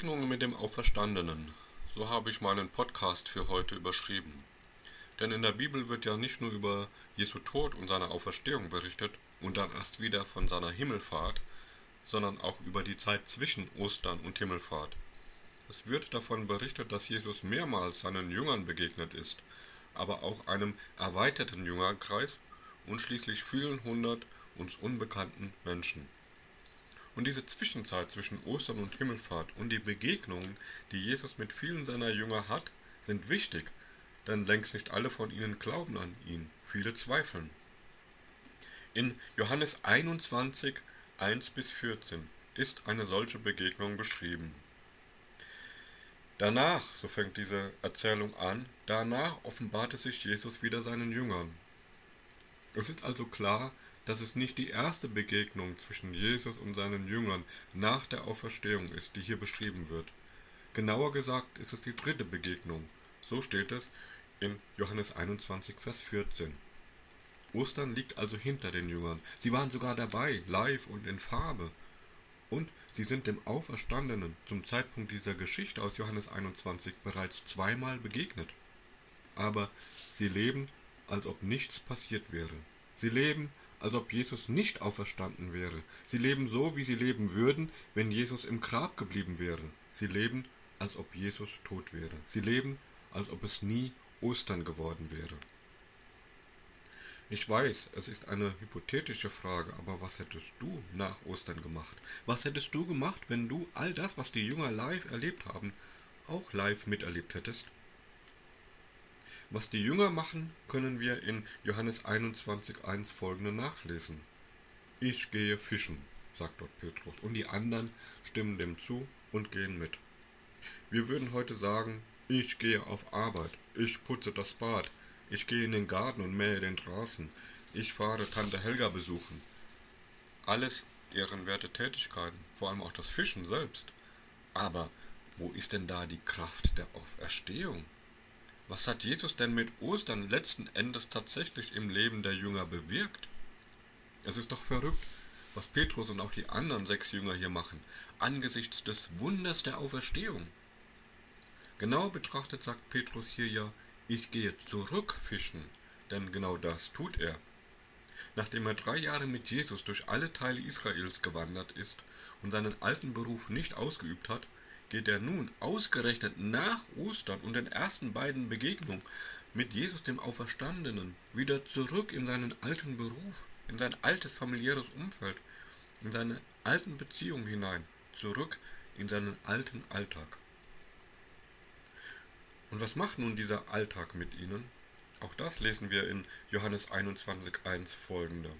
Begegnungen mit dem Auferstandenen. So habe ich meinen Podcast für heute überschrieben. Denn in der Bibel wird ja nicht nur über Jesu Tod und seine Auferstehung berichtet und dann erst wieder von seiner Himmelfahrt, sondern auch über die Zeit zwischen Ostern und Himmelfahrt. Es wird davon berichtet, dass Jesus mehrmals seinen Jüngern begegnet ist, aber auch einem erweiterten Jüngerkreis und schließlich vielen hundert uns unbekannten Menschen. Und diese Zwischenzeit zwischen Ostern und Himmelfahrt und die Begegnungen, die Jesus mit vielen seiner Jünger hat, sind wichtig, denn längst nicht alle von ihnen glauben an ihn, viele zweifeln. In Johannes 21, 1 bis 14 ist eine solche Begegnung beschrieben. Danach, so fängt diese Erzählung an, danach offenbarte sich Jesus wieder seinen Jüngern. Es ist also klar, dass es nicht die erste Begegnung zwischen Jesus und seinen Jüngern nach der Auferstehung ist, die hier beschrieben wird. Genauer gesagt ist es die dritte Begegnung. So steht es in Johannes 21, Vers 14. Ostern liegt also hinter den Jüngern. Sie waren sogar dabei, live und in Farbe. Und sie sind dem Auferstandenen zum Zeitpunkt dieser Geschichte aus Johannes 21 bereits zweimal begegnet. Aber sie leben, als ob nichts passiert wäre. Sie leben, als ob Jesus nicht auferstanden wäre. Sie leben so, wie sie leben würden, wenn Jesus im Grab geblieben wäre. Sie leben, als ob Jesus tot wäre. Sie leben, als ob es nie Ostern geworden wäre. Ich weiß, es ist eine hypothetische Frage, aber was hättest du nach Ostern gemacht? Was hättest du gemacht, wenn du all das, was die Jünger live erlebt haben, auch live miterlebt hättest? Was die Jünger machen, können wir in Johannes 21.1 folgende nachlesen. Ich gehe fischen, sagt dort Petrus, und die anderen stimmen dem zu und gehen mit. Wir würden heute sagen, ich gehe auf Arbeit, ich putze das Bad, ich gehe in den Garten und mähe den Straßen, ich fahre Tante Helga besuchen. Alles ehrenwerte Tätigkeiten, vor allem auch das Fischen selbst. Aber wo ist denn da die Kraft der Auferstehung? Was hat Jesus denn mit Ostern letzten Endes tatsächlich im Leben der Jünger bewirkt? Es ist doch verrückt, was Petrus und auch die anderen sechs Jünger hier machen, angesichts des Wunders der Auferstehung. Genau betrachtet sagt Petrus hier ja, ich gehe zurückfischen, denn genau das tut er. Nachdem er drei Jahre mit Jesus durch alle Teile Israels gewandert ist und seinen alten Beruf nicht ausgeübt hat, geht er nun ausgerechnet nach Ostern und den ersten beiden Begegnungen mit Jesus dem Auferstandenen wieder zurück in seinen alten Beruf, in sein altes familiäres Umfeld, in seine alten Beziehungen hinein, zurück in seinen alten Alltag. Und was macht nun dieser Alltag mit ihnen? Auch das lesen wir in Johannes 21.1 folgende.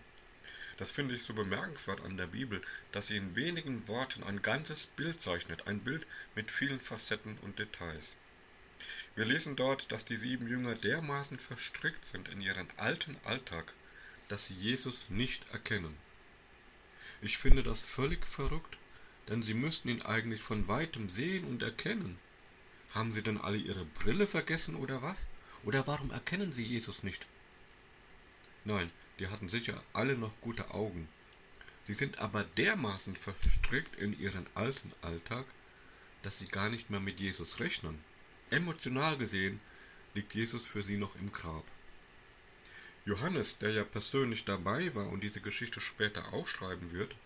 Das finde ich so bemerkenswert an der Bibel, dass sie in wenigen Worten ein ganzes Bild zeichnet, ein Bild mit vielen Facetten und Details. Wir lesen dort, dass die sieben Jünger dermaßen verstrickt sind in ihren alten Alltag, dass sie Jesus nicht erkennen. Ich finde das völlig verrückt, denn sie müssten ihn eigentlich von weitem sehen und erkennen. Haben sie denn alle ihre Brille vergessen oder was? Oder warum erkennen sie Jesus nicht? Nein, die hatten sicher alle noch gute Augen. Sie sind aber dermaßen verstrickt in ihren alten Alltag, dass sie gar nicht mehr mit Jesus rechnen. Emotional gesehen liegt Jesus für sie noch im Grab. Johannes, der ja persönlich dabei war und diese Geschichte später aufschreiben wird,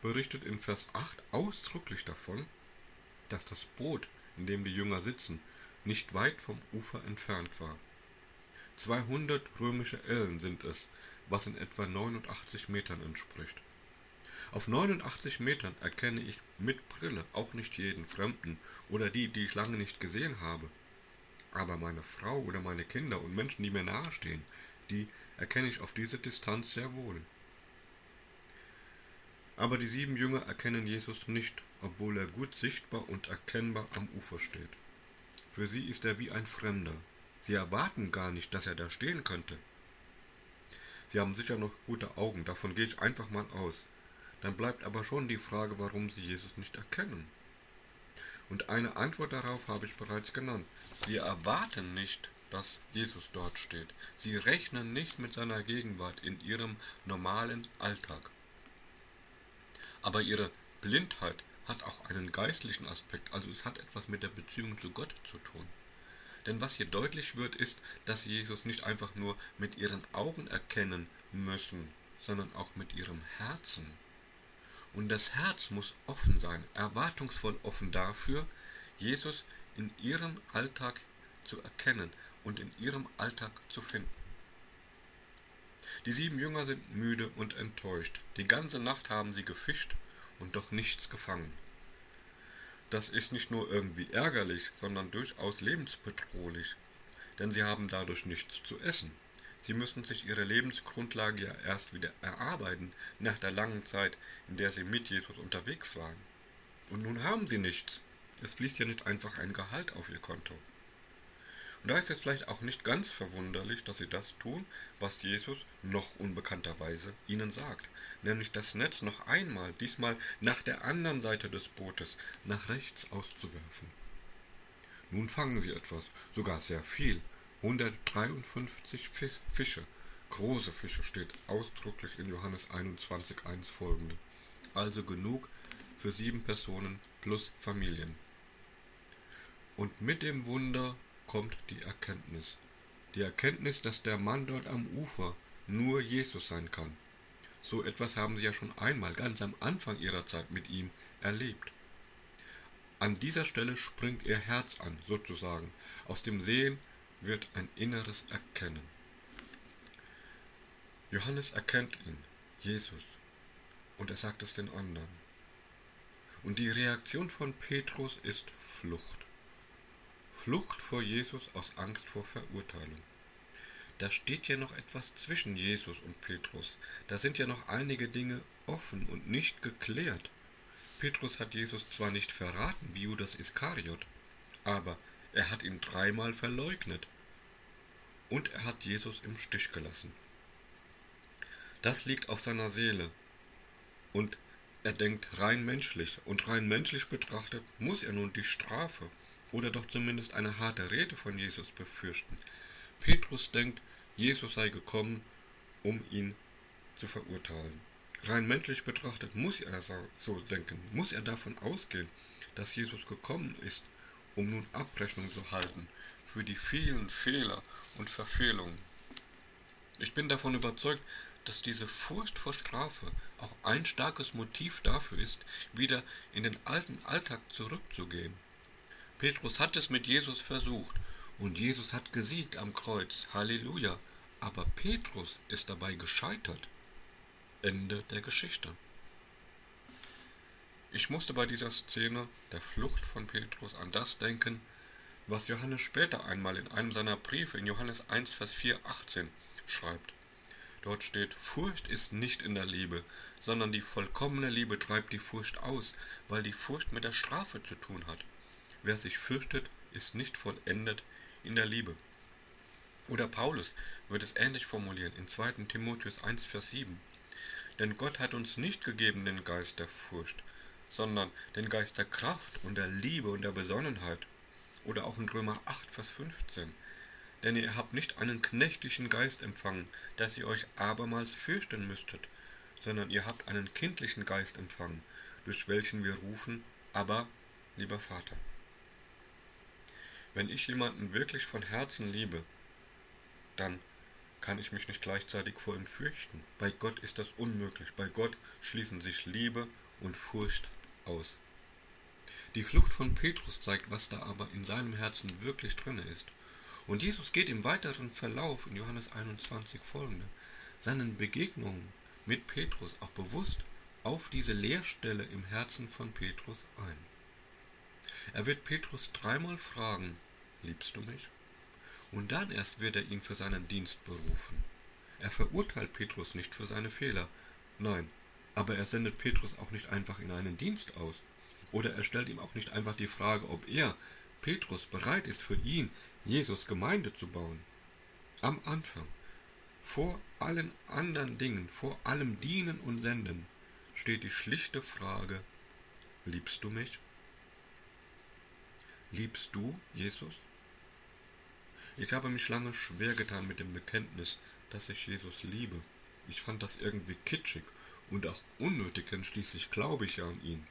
berichtet in Vers 8 ausdrücklich davon, dass das Boot, in dem die Jünger sitzen, nicht weit vom Ufer entfernt war. 200 römische Ellen sind es, was in etwa 89 Metern entspricht. Auf 89 Metern erkenne ich mit Brille auch nicht jeden Fremden oder die, die ich lange nicht gesehen habe. Aber meine Frau oder meine Kinder und Menschen, die mir nahestehen, die erkenne ich auf diese Distanz sehr wohl. Aber die sieben Jünger erkennen Jesus nicht, obwohl er gut sichtbar und erkennbar am Ufer steht. Für sie ist er wie ein Fremder, Sie erwarten gar nicht, dass er da stehen könnte. Sie haben sicher noch gute Augen, davon gehe ich einfach mal aus. Dann bleibt aber schon die Frage, warum Sie Jesus nicht erkennen. Und eine Antwort darauf habe ich bereits genannt. Sie erwarten nicht, dass Jesus dort steht. Sie rechnen nicht mit seiner Gegenwart in ihrem normalen Alltag. Aber ihre Blindheit hat auch einen geistlichen Aspekt, also es hat etwas mit der Beziehung zu Gott zu tun. Denn was hier deutlich wird, ist, dass sie Jesus nicht einfach nur mit ihren Augen erkennen müssen, sondern auch mit ihrem Herzen. Und das Herz muss offen sein, erwartungsvoll offen dafür, Jesus in ihrem Alltag zu erkennen und in ihrem Alltag zu finden. Die sieben Jünger sind müde und enttäuscht. Die ganze Nacht haben sie gefischt und doch nichts gefangen. Das ist nicht nur irgendwie ärgerlich, sondern durchaus lebensbedrohlich, denn sie haben dadurch nichts zu essen. Sie müssen sich ihre Lebensgrundlage ja erst wieder erarbeiten nach der langen Zeit, in der sie mit Jesus unterwegs waren. Und nun haben sie nichts. Es fließt ja nicht einfach ein Gehalt auf ihr Konto. Und da ist es vielleicht auch nicht ganz verwunderlich, dass sie das tun, was Jesus noch unbekannterweise ihnen sagt, nämlich das Netz noch einmal, diesmal nach der anderen Seite des Bootes, nach rechts auszuwerfen. Nun fangen sie etwas, sogar sehr viel, 153 Fische. Große Fische steht ausdrücklich in Johannes 21.1 folgende. Also genug für sieben Personen plus Familien. Und mit dem Wunder kommt die Erkenntnis. Die Erkenntnis, dass der Mann dort am Ufer nur Jesus sein kann. So etwas haben sie ja schon einmal ganz am Anfang ihrer Zeit mit ihm erlebt. An dieser Stelle springt ihr Herz an, sozusagen. Aus dem Sehen wird ein inneres Erkennen. Johannes erkennt ihn, Jesus, und er sagt es den anderen. Und die Reaktion von Petrus ist Flucht. Flucht vor Jesus aus Angst vor Verurteilung. Da steht ja noch etwas zwischen Jesus und Petrus. Da sind ja noch einige Dinge offen und nicht geklärt. Petrus hat Jesus zwar nicht verraten wie Judas Iskariot, aber er hat ihn dreimal verleugnet. Und er hat Jesus im Stich gelassen. Das liegt auf seiner Seele. Und er denkt rein menschlich. Und rein menschlich betrachtet muss er nun die Strafe oder doch zumindest eine harte Rede von Jesus befürchten. Petrus denkt, Jesus sei gekommen, um ihn zu verurteilen. Rein menschlich betrachtet muss er so denken, muss er davon ausgehen, dass Jesus gekommen ist, um nun Abrechnung zu halten für die vielen Fehler und Verfehlungen. Ich bin davon überzeugt, dass diese Furcht vor Strafe auch ein starkes Motiv dafür ist, wieder in den alten Alltag zurückzugehen. Petrus hat es mit Jesus versucht und Jesus hat gesiegt am Kreuz. Halleluja. Aber Petrus ist dabei gescheitert. Ende der Geschichte. Ich musste bei dieser Szene der Flucht von Petrus an das denken, was Johannes später einmal in einem seiner Briefe in Johannes 1, Vers 4, 18 schreibt. Dort steht, Furcht ist nicht in der Liebe, sondern die vollkommene Liebe treibt die Furcht aus, weil die Furcht mit der Strafe zu tun hat. Wer sich fürchtet, ist nicht vollendet in der Liebe. Oder Paulus wird es ähnlich formulieren in 2. Timotheus 1, Vers 7. Denn Gott hat uns nicht gegeben den Geist der Furcht, sondern den Geist der Kraft und der Liebe und der Besonnenheit. Oder auch in Römer 8, Vers 15. Denn ihr habt nicht einen knechtlichen Geist empfangen, dass ihr euch abermals fürchten müsstet, sondern ihr habt einen kindlichen Geist empfangen, durch welchen wir rufen, aber, lieber Vater. Wenn ich jemanden wirklich von Herzen liebe, dann kann ich mich nicht gleichzeitig vor ihm fürchten. Bei Gott ist das unmöglich. Bei Gott schließen sich Liebe und Furcht aus. Die Flucht von Petrus zeigt, was da aber in seinem Herzen wirklich drin ist. Und Jesus geht im weiteren Verlauf in Johannes 21 folgende, seinen Begegnungen mit Petrus auch bewusst auf diese Leerstelle im Herzen von Petrus ein. Er wird Petrus dreimal fragen, liebst du mich? Und dann erst wird er ihn für seinen Dienst berufen. Er verurteilt Petrus nicht für seine Fehler, nein, aber er sendet Petrus auch nicht einfach in einen Dienst aus. Oder er stellt ihm auch nicht einfach die Frage, ob er, Petrus, bereit ist für ihn, Jesus Gemeinde zu bauen. Am Anfang, vor allen anderen Dingen, vor allem Dienen und Senden, steht die schlichte Frage, liebst du mich? Liebst du Jesus? Ich habe mich lange schwer getan mit dem Bekenntnis, dass ich Jesus liebe. Ich fand das irgendwie kitschig und auch unnötig, denn schließlich glaube ich ja an ihn.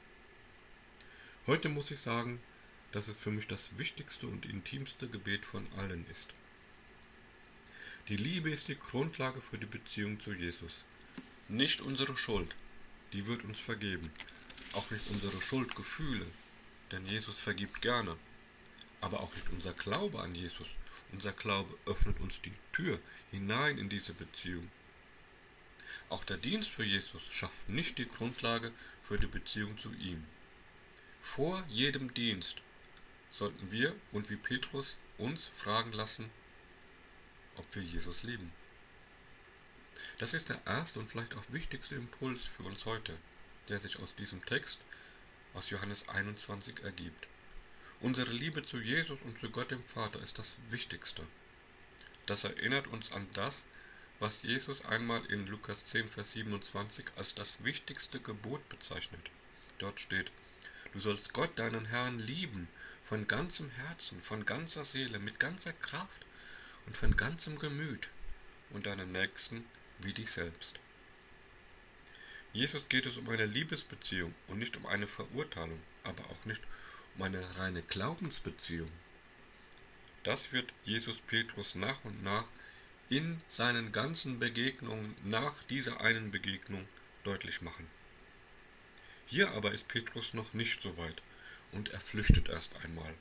Heute muss ich sagen, dass es für mich das wichtigste und intimste Gebet von allen ist. Die Liebe ist die Grundlage für die Beziehung zu Jesus. Nicht unsere Schuld, die wird uns vergeben. Auch nicht unsere Schuldgefühle, denn Jesus vergibt gerne. Aber auch nicht unser Glaube an Jesus. Unser Glaube öffnet uns die Tür hinein in diese Beziehung. Auch der Dienst für Jesus schafft nicht die Grundlage für die Beziehung zu ihm. Vor jedem Dienst sollten wir und wie Petrus uns fragen lassen, ob wir Jesus lieben. Das ist der erste und vielleicht auch wichtigste Impuls für uns heute, der sich aus diesem Text aus Johannes 21 ergibt. Unsere Liebe zu Jesus und zu Gott dem Vater ist das Wichtigste. Das erinnert uns an das, was Jesus einmal in Lukas 10, Vers 27 als das wichtigste Gebot bezeichnet. Dort steht, du sollst Gott, deinen Herrn, lieben, von ganzem Herzen, von ganzer Seele, mit ganzer Kraft und von ganzem Gemüt und deinen Nächsten wie dich selbst. Jesus geht es um eine Liebesbeziehung und nicht um eine Verurteilung, aber auch nicht um eine reine Glaubensbeziehung. Das wird Jesus Petrus nach und nach in seinen ganzen Begegnungen nach dieser einen Begegnung deutlich machen. Hier aber ist Petrus noch nicht so weit und er flüchtet erst einmal.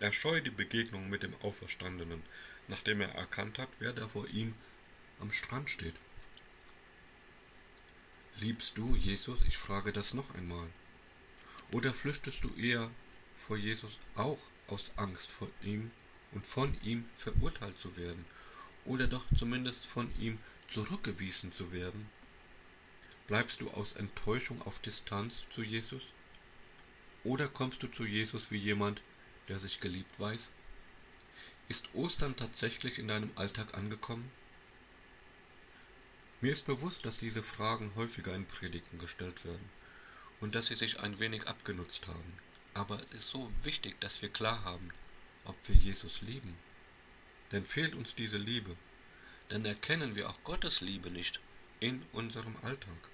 Er scheut die Begegnung mit dem Auferstandenen, nachdem er erkannt hat, wer da vor ihm am Strand steht. Liebst du Jesus? Ich frage das noch einmal. Oder flüchtest du eher vor Jesus auch aus Angst vor ihm und von ihm verurteilt zu werden oder doch zumindest von ihm zurückgewiesen zu werden? Bleibst du aus Enttäuschung auf Distanz zu Jesus? Oder kommst du zu Jesus wie jemand, der sich geliebt weiß? Ist Ostern tatsächlich in deinem Alltag angekommen? Mir ist bewusst, dass diese Fragen häufiger in Predigten gestellt werden und dass sie sich ein wenig abgenutzt haben. Aber es ist so wichtig, dass wir klar haben, ob wir Jesus lieben. Denn fehlt uns diese Liebe, dann erkennen wir auch Gottes Liebe nicht in unserem Alltag.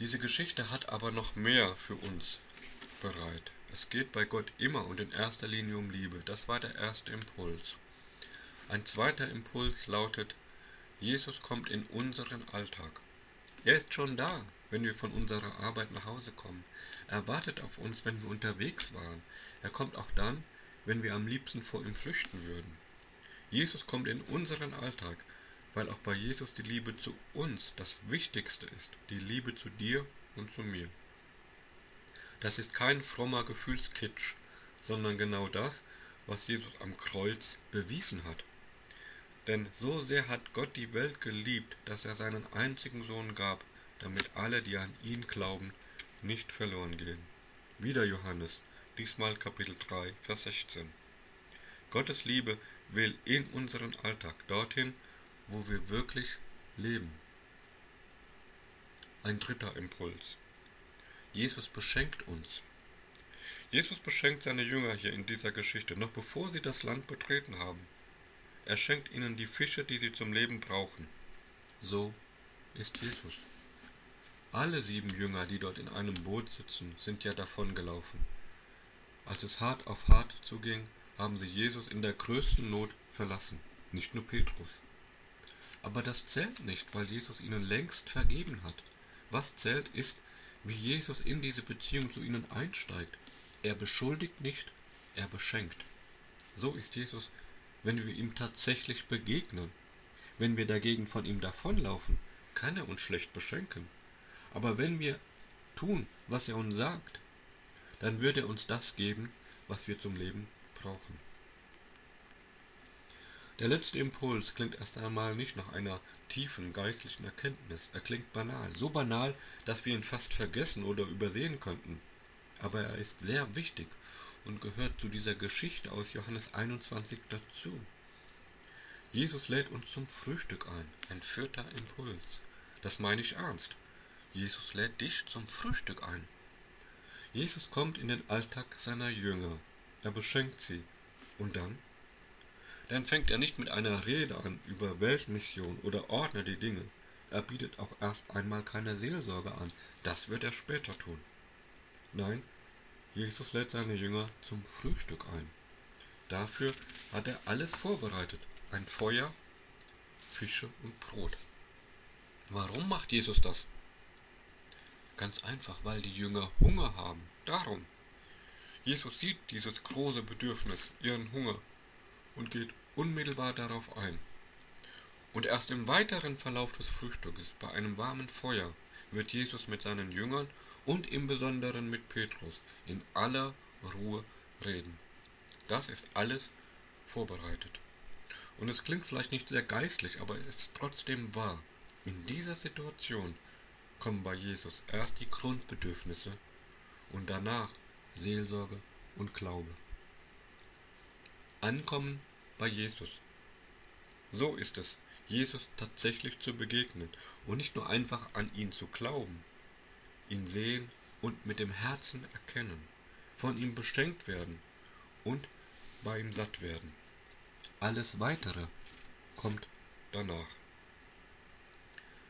Diese Geschichte hat aber noch mehr für uns bereit. Es geht bei Gott immer und in erster Linie um Liebe. Das war der erste Impuls. Ein zweiter Impuls lautet, Jesus kommt in unseren Alltag. Er ist schon da, wenn wir von unserer Arbeit nach Hause kommen. Er wartet auf uns, wenn wir unterwegs waren. Er kommt auch dann, wenn wir am liebsten vor ihm flüchten würden. Jesus kommt in unseren Alltag, weil auch bei Jesus die Liebe zu uns das Wichtigste ist, die Liebe zu dir und zu mir. Das ist kein frommer Gefühlskitsch, sondern genau das, was Jesus am Kreuz bewiesen hat. Denn so sehr hat Gott die Welt geliebt, dass er seinen einzigen Sohn gab, damit alle, die an ihn glauben, nicht verloren gehen. Wieder Johannes, diesmal Kapitel 3, Vers 16. Gottes Liebe will in unseren Alltag dorthin, wo wir wirklich leben. Ein dritter Impuls. Jesus beschenkt uns. Jesus beschenkt seine Jünger hier in dieser Geschichte, noch bevor sie das Land betreten haben. Er schenkt ihnen die Fische, die sie zum Leben brauchen. So ist Jesus. Alle sieben Jünger, die dort in einem Boot sitzen, sind ja davongelaufen. Als es hart auf hart zuging, haben sie Jesus in der größten Not verlassen, nicht nur Petrus. Aber das zählt nicht, weil Jesus ihnen längst vergeben hat. Was zählt ist, wie Jesus in diese Beziehung zu ihnen einsteigt. Er beschuldigt nicht, er beschenkt. So ist Jesus wenn wir ihm tatsächlich begegnen. Wenn wir dagegen von ihm davonlaufen, kann er uns schlecht beschenken. Aber wenn wir tun, was er uns sagt, dann wird er uns das geben, was wir zum Leben brauchen. Der letzte Impuls klingt erst einmal nicht nach einer tiefen geistlichen Erkenntnis. Er klingt banal, so banal, dass wir ihn fast vergessen oder übersehen könnten aber er ist sehr wichtig und gehört zu dieser Geschichte aus Johannes 21 dazu. Jesus lädt uns zum Frühstück ein, ein vierter Impuls. Das meine ich ernst. Jesus lädt dich zum Frühstück ein. Jesus kommt in den Alltag seiner Jünger. Er beschenkt sie. Und dann? Dann fängt er nicht mit einer Rede an über Weltmission oder ordnet die Dinge. Er bietet auch erst einmal keine Seelsorge an. Das wird er später tun. Nein, Jesus lädt seine Jünger zum Frühstück ein. Dafür hat er alles vorbereitet. Ein Feuer, Fische und Brot. Warum macht Jesus das? Ganz einfach, weil die Jünger Hunger haben. Darum. Jesus sieht dieses große Bedürfnis, ihren Hunger, und geht unmittelbar darauf ein. Und erst im weiteren Verlauf des Frühstückes, bei einem warmen Feuer, wird Jesus mit seinen Jüngern und im Besonderen mit Petrus in aller Ruhe reden. Das ist alles vorbereitet. Und es klingt vielleicht nicht sehr geistlich, aber es ist trotzdem wahr. In dieser Situation kommen bei Jesus erst die Grundbedürfnisse und danach Seelsorge und Glaube. Ankommen bei Jesus. So ist es, Jesus tatsächlich zu begegnen und nicht nur einfach an ihn zu glauben, ihn sehen und mit dem Herzen erkennen, von ihm beschenkt werden und bei ihm satt werden. Alles Weitere kommt danach.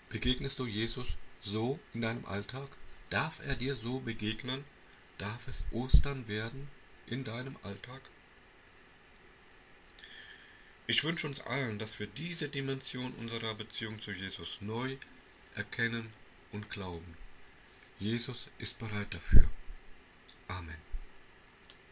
Begegnest du Jesus so in deinem Alltag? Darf er dir so begegnen? Darf es Ostern werden in deinem Alltag? Ich wünsche uns allen, dass wir diese Dimension unserer Beziehung zu Jesus neu erkennen und glauben. Jesus ist bereit dafür. Amen.